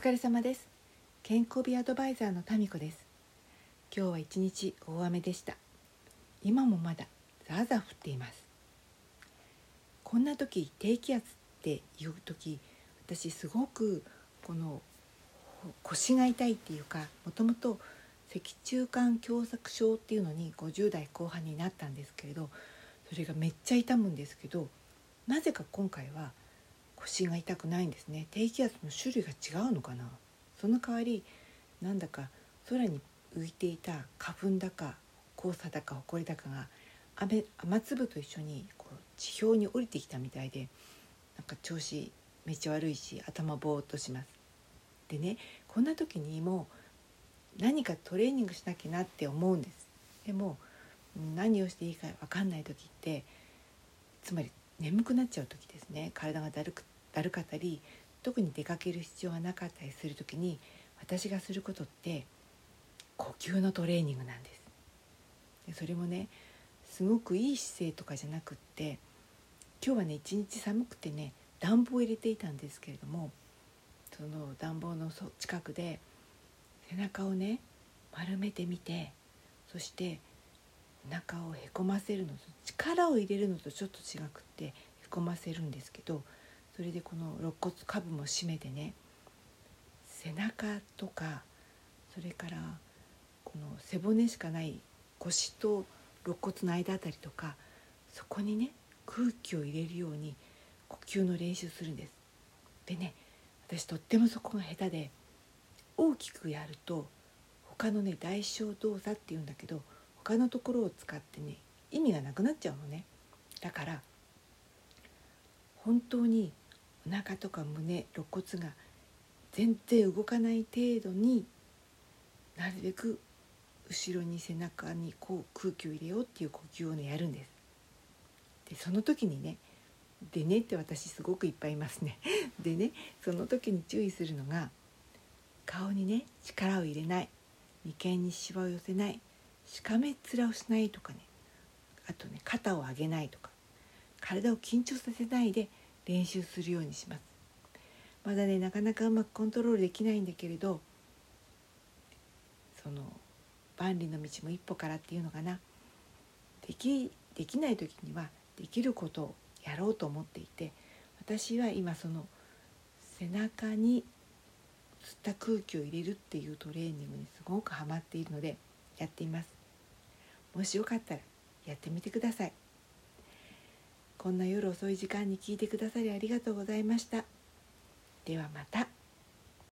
疲れ様です。健康美アドバイザーのタミコです。今日は一日大雨でした。今もまだザーザー降っています。こんな時低気圧っていう時私すごくこの腰が痛いっていうかもともと脊柱管狭窄症っていうのに50代後半になったんですけれどそれがめっちゃ痛むんですけどなぜか今回は腰が痛くないんですね低気圧の種類が違うのかなその代わりなんだか空に浮いていた花粉だか黄砂だか埃だかが雨雨粒と一緒にこう地表に降りてきたみたいでなんか調子めっちゃ悪いし頭ぼーっとします。でねこんな時にも何かトレーニングしなきゃなって思うんです。でも何をしていいか分かんない時ってつまり眠くなっちゃう時ですね体がだるくだるかったり特に出かける必要がなかったりする時に私がすることって呼吸のトレーニングなんです。でそれもねすごくいい姿勢とかじゃなくって今日はね一日寒くてね暖房を入れていたんですけれどもその暖房の近くで背中をね丸めてみてそしてお腹をへこませるのと力を入れるのとちょっと違くってへこませるんですけどそれでこの肋骨下部も締めてね背中とかそれからこの背骨しかない腰と肋骨の間あたりとかそこにね空気を入れるように呼吸の練習するんです。でね私とってもそこが下手で大きくやると他のね代償動作っていうんだけど他のところを使ってね意味がなくなっちゃうのねだから本当にお腹とか胸肋骨が全然動かない程度になるべく後ろに背中にこう空気を入れようっていう呼吸をねやるんです。でその時にねでねって私すごくいっぱいいますね。でねその時に注意するのが顔にね力を入れない眉間にしわを寄せないしかめっ面をしないとかねあとね肩を上げないとか体を緊張させないで練習するようにします。まだねなかなかうまくコントロールできないんだけれどその万里の道も一歩からっていうのかな。できできない時にはできることをやろうと思っていて私は今その背中に吸った空気を入れるっていうトレーニングにすごくハマっているのでやっています。もしよかったらやってみてください。こんな夜遅い時間に聞いてくださりありがとうございましたではまた。